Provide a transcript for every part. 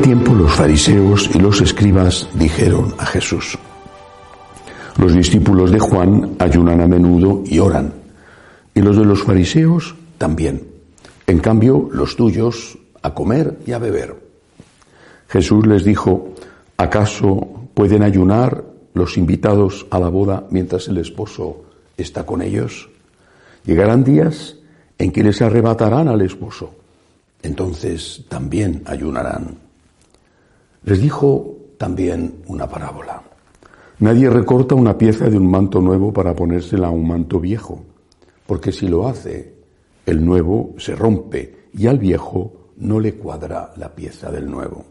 tiempo los fariseos y los escribas dijeron a Jesús, los discípulos de Juan ayunan a menudo y oran, y los de los fariseos también. En cambio, los tuyos a comer y a beber. Jesús les dijo, ¿acaso pueden ayunar los invitados a la boda mientras el esposo está con ellos? Llegarán días en que les arrebatarán al esposo. Entonces también ayunarán. Les dijo también una parábola. Nadie recorta una pieza de un manto nuevo para ponérsela a un manto viejo, porque si lo hace, el nuevo se rompe y al viejo no le cuadra la pieza del nuevo.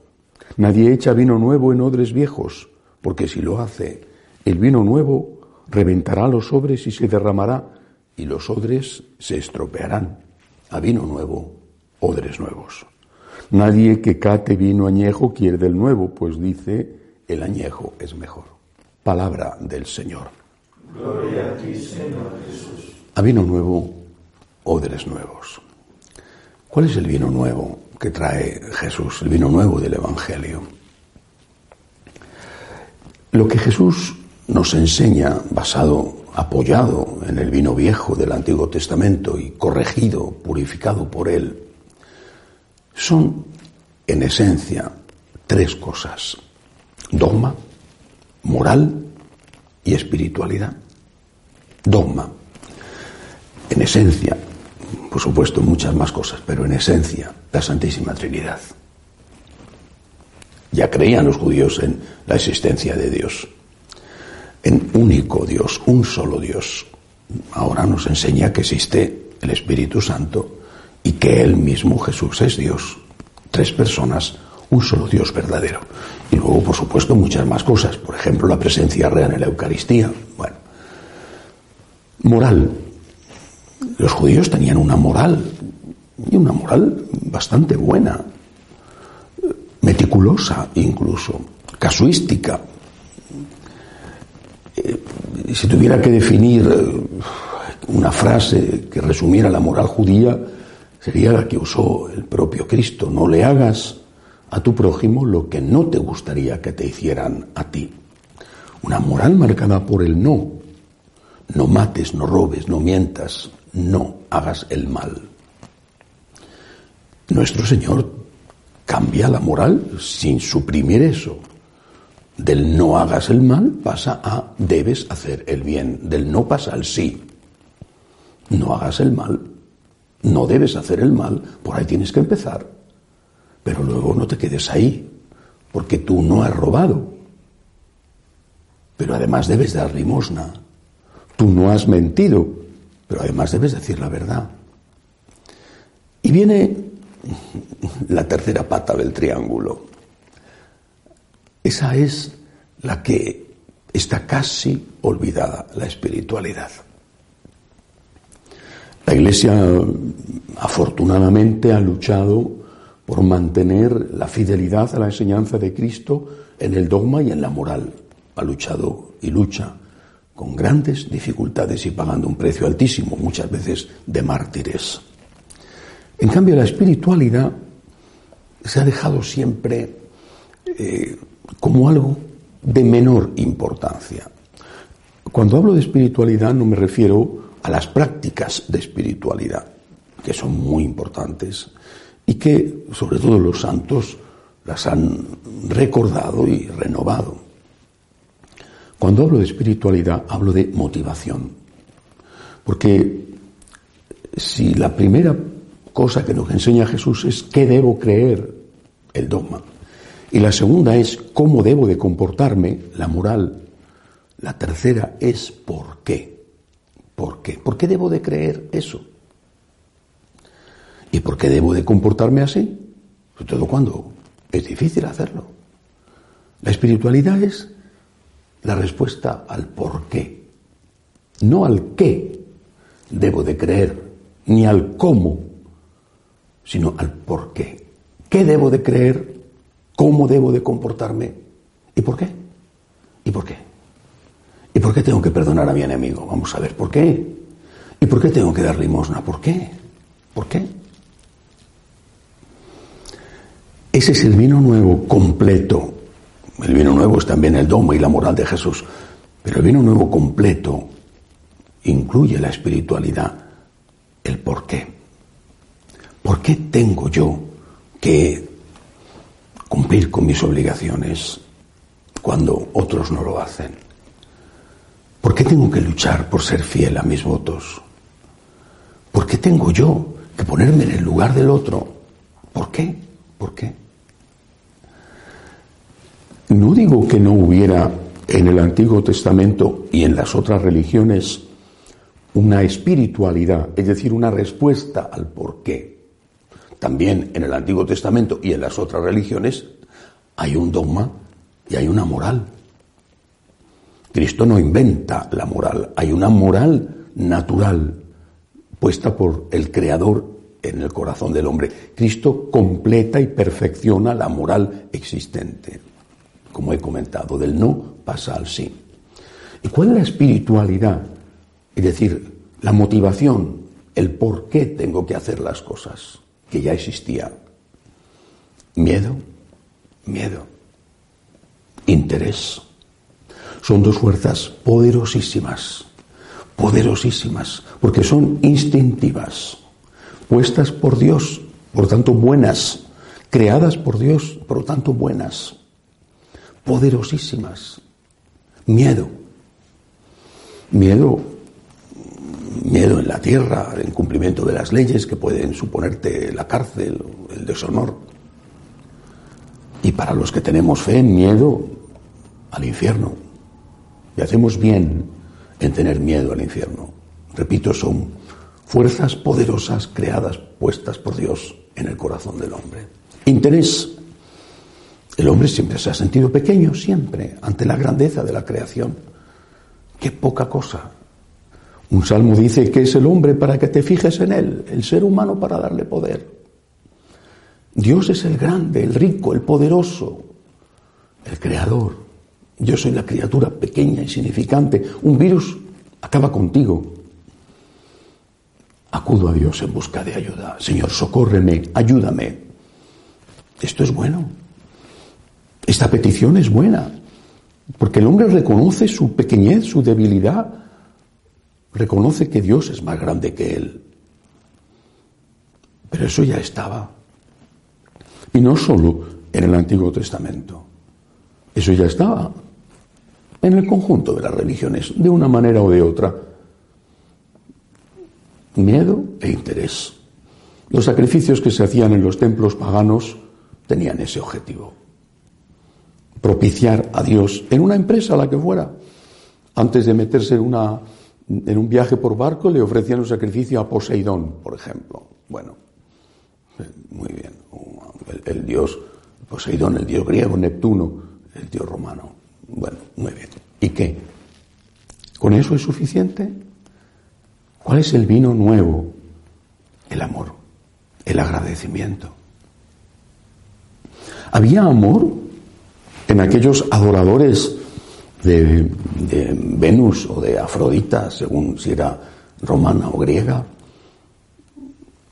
Nadie echa vino nuevo en odres viejos, porque si lo hace, el vino nuevo reventará los sobres y se derramará, y los odres se estropearán. A vino nuevo, odres nuevos. Nadie que cate vino añejo quiere del nuevo, pues dice, el añejo es mejor. Palabra del Señor. Gloria a ti, Señor Jesús. A vino nuevo, odres nuevos. ¿Cuál es el vino nuevo que trae Jesús, el vino nuevo del Evangelio? Lo que Jesús nos enseña, basado, apoyado en el vino viejo del Antiguo Testamento y corregido, purificado por él, son, en esencia, tres cosas. Dogma, moral y espiritualidad. Dogma. En esencia, por supuesto, muchas más cosas, pero en esencia, la Santísima Trinidad. Ya creían los judíos en la existencia de Dios, en único Dios, un solo Dios. Ahora nos enseña que existe el Espíritu Santo y que Él mismo, Jesús, es Dios. Tres personas, un solo Dios verdadero. Y luego, por supuesto, muchas más cosas. Por ejemplo, la presencia real en la Eucaristía. Bueno. Moral. Los judíos tenían una moral, y una moral bastante buena, meticulosa incluso, casuística. Eh, si tuviera que definir eh, una frase que resumiera la moral judía, sería la que usó el propio Cristo. No le hagas a tu prójimo lo que no te gustaría que te hicieran a ti. Una moral marcada por el no. No mates, no robes, no mientas, no hagas el mal. Nuestro Señor cambia la moral sin suprimir eso. Del no hagas el mal pasa a debes hacer el bien. Del no pasa al sí. No hagas el mal. No debes hacer el mal. Por ahí tienes que empezar. Pero luego no te quedes ahí. Porque tú no has robado. Pero además debes dar limosna. Tú no has mentido. Pero además debes decir la verdad. Y viene la tercera pata del triángulo. Esa es la que está casi olvidada, la espiritualidad. La Iglesia afortunadamente ha luchado por mantener la fidelidad a la enseñanza de Cristo en el dogma y en la moral. Ha luchado y lucha con grandes dificultades y pagando un precio altísimo, muchas veces de mártires. En cambio, la espiritualidad se ha dejado siempre eh, como algo de menor importancia. Cuando hablo de espiritualidad no me refiero a las prácticas de espiritualidad, que son muy importantes y que sobre todo los santos las han recordado y renovado. Cuando hablo de espiritualidad hablo de motivación, porque si la primera cosa que nos enseña Jesús es qué debo creer, el dogma. Y la segunda es cómo debo de comportarme, la moral. La tercera es por qué. ¿Por qué? ¿Por qué debo de creer eso? ¿Y por qué debo de comportarme así? Sobre todo cuando es difícil hacerlo. La espiritualidad es la respuesta al por qué, no al qué debo de creer, ni al cómo sino al por qué. ¿Qué debo de creer? ¿Cómo debo de comportarme? ¿Y por qué? ¿Y por qué? ¿Y por qué tengo que perdonar a mi enemigo? Vamos a ver, ¿por qué? ¿Y por qué tengo que dar limosna? ¿Por qué? ¿Por qué? Ese es el vino nuevo completo. El vino nuevo es también el dogma y la moral de Jesús. Pero el vino nuevo completo incluye la espiritualidad, el por qué. ¿Por qué tengo yo que cumplir con mis obligaciones cuando otros no lo hacen? ¿Por qué tengo que luchar por ser fiel a mis votos? ¿Por qué tengo yo que ponerme en el lugar del otro? ¿Por qué? ¿Por qué? No digo que no hubiera en el Antiguo Testamento y en las otras religiones una espiritualidad, es decir, una respuesta al por qué. También en el Antiguo Testamento y en las otras religiones hay un dogma y hay una moral. Cristo no inventa la moral, hay una moral natural puesta por el Creador en el corazón del hombre. Cristo completa y perfecciona la moral existente. Como he comentado, del no pasa al sí. ¿Y cuál es la espiritualidad? Es decir, la motivación, el por qué tengo que hacer las cosas, que ya existía. Miedo, miedo, interés. Son dos fuerzas poderosísimas, poderosísimas, porque son instintivas, puestas por Dios, por tanto buenas, creadas por Dios, por lo tanto buenas, poderosísimas. Miedo. Miedo miedo en la tierra, el incumplimiento de las leyes que pueden suponerte la cárcel, el deshonor. Y para los que tenemos fe, miedo al infierno. Y hacemos bien en tener miedo al infierno. Repito, son fuerzas poderosas creadas, puestas por Dios en el corazón del hombre. Interés. El hombre siempre se ha sentido pequeño, siempre, ante la grandeza de la creación. Qué poca cosa un salmo dice que es el hombre para que te fijes en él, el ser humano para darle poder. Dios es el grande, el rico, el poderoso, el creador. Yo soy la criatura pequeña, insignificante. Un virus acaba contigo. Acudo a Dios en busca de ayuda. Señor, socórreme, ayúdame. Esto es bueno. Esta petición es buena, porque el hombre reconoce su pequeñez, su debilidad, reconoce que Dios es más grande que él. Pero eso ya estaba. Y no solo en el Antiguo Testamento. Eso ya estaba en el conjunto de las religiones, de una manera o de otra. Miedo e interés. Los sacrificios que se hacían en los templos paganos tenían ese objetivo. Propiciar a Dios en una empresa, la que fuera, antes de meterse en una en un viaje por barco le ofrecían un sacrificio a Poseidón, por ejemplo. Bueno, muy bien. El, dios Poseidón, el dios griego, Neptuno, el dios romano. Bueno, muy bien. ¿Y qué? ¿Con eso es suficiente? ¿Cuál es el vino nuevo? El amor, el agradecimiento. ¿Había amor en aquellos adoradores de, Venus o de Afrodita, según si era romana o griega.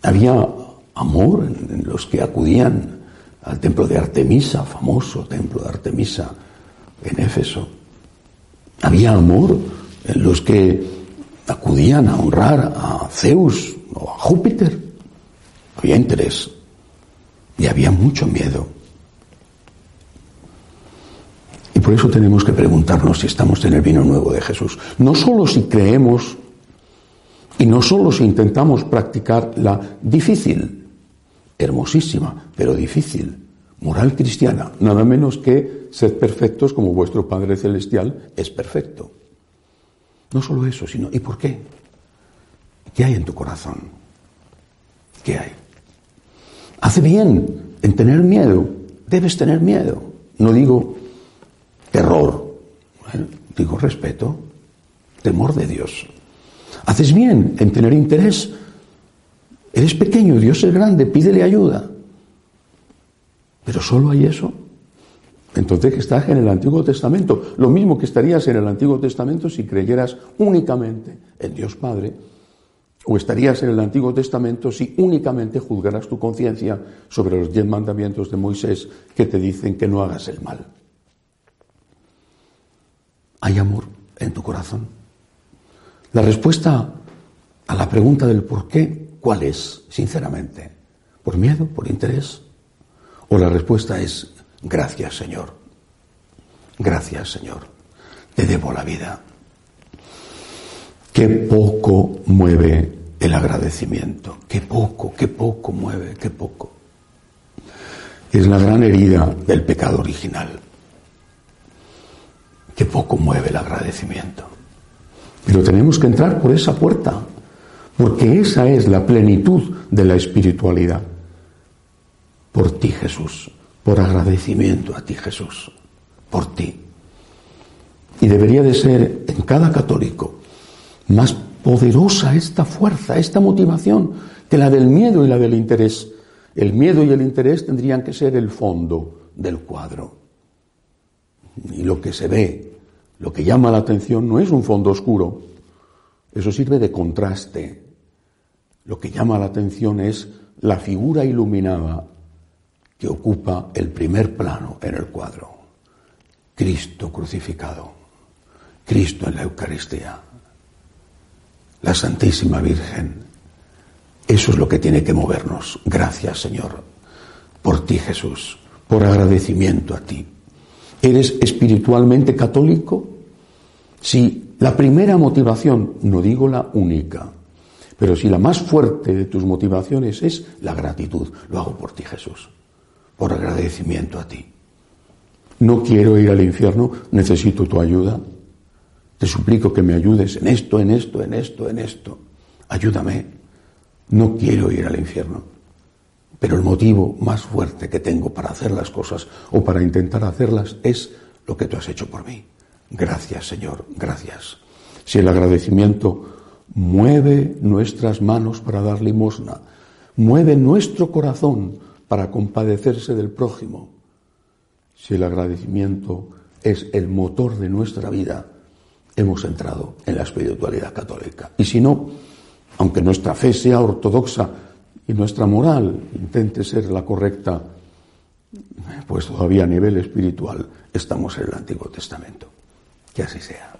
Había amor en, los que acudían al templo de Artemisa, famoso templo de Artemisa en Éfeso. Había amor en los que acudían a honrar a Zeus o a Júpiter. Había interés y había mucho miedo. por eso tenemos que preguntarnos si estamos en el vino nuevo de Jesús. No solo si creemos y no solo si intentamos practicar la difícil, hermosísima, pero difícil, moral cristiana, nada menos que ser perfectos como vuestro Padre Celestial es perfecto. No solo eso, sino ¿y por qué? ¿Qué hay en tu corazón? ¿Qué hay? Hace bien en tener miedo, debes tener miedo. No digo terror, digo respeto, temor de Dios. Haces bien en tener interés. Eres pequeño, Dios es grande, pídele ayuda. Pero solo hay eso. Entonces estás en el Antiguo Testamento. Lo mismo que estarías en el Antiguo Testamento si creyeras únicamente en Dios Padre, O estarías en el Antiguo Testamento si únicamente juzgaras tu conciencia sobre los diez mandamientos de Moisés que te dicen que no hagas el mal. ¿Hay amor en tu corazón? La respuesta a la pregunta del por qué, ¿cuál es, sinceramente? ¿Por miedo? ¿Por interés? ¿O la respuesta es, gracias Señor? Gracias Señor. Te debo la vida. Qué poco mueve el agradecimiento. Qué poco, qué poco mueve, qué poco. Es la gran herida del pecado original. Qué poco mueve el agradecimiento. Pero tenemos que entrar por esa puerta, porque esa es la plenitud de la espiritualidad. Por ti, Jesús, por agradecimiento a ti, Jesús, por ti. Y debería de ser en cada católico más poderosa esta fuerza, esta motivación, que la del miedo y la del interés. El miedo y el interés tendrían que ser el fondo del cuadro. Y lo que se ve, lo que llama la atención, no es un fondo oscuro. Eso sirve de contraste. Lo que llama la atención es la figura iluminada que ocupa el primer plano en el cuadro. Cristo crucificado. Cristo en la Eucaristía la Santísima Virgen. Eso es lo que tiene que movernos. Gracias, Señor, por ti, Jesús, por agradecimiento a ti. ¿Eres espiritualmente católico? Si la primera motivación, no digo la única, pero si la más fuerte de tus motivaciones es la gratitud, lo hago por ti, Jesús, por agradecimiento a ti. No quiero ir al infierno, necesito tu ayuda. Te suplico que me ayudes en esto, en esto, en esto, en esto. Ayúdame. No quiero ir al infierno. Pero el motivo más fuerte que tengo para hacer las cosas o para intentar hacerlas es lo que tú has hecho por mí. Gracias, Señor, gracias. Si el agradecimiento mueve nuestras manos para dar limosna, mueve nuestro corazón para compadecerse del prójimo, si el agradecimiento es el motor de nuestra vida, hemos entrado en la espiritualidad católica. Y si no, aunque nuestra fe sea ortodoxa y nuestra moral intente ser la correcta, pues todavía a nivel espiritual estamos en el Antiguo Testamento. Que así sea.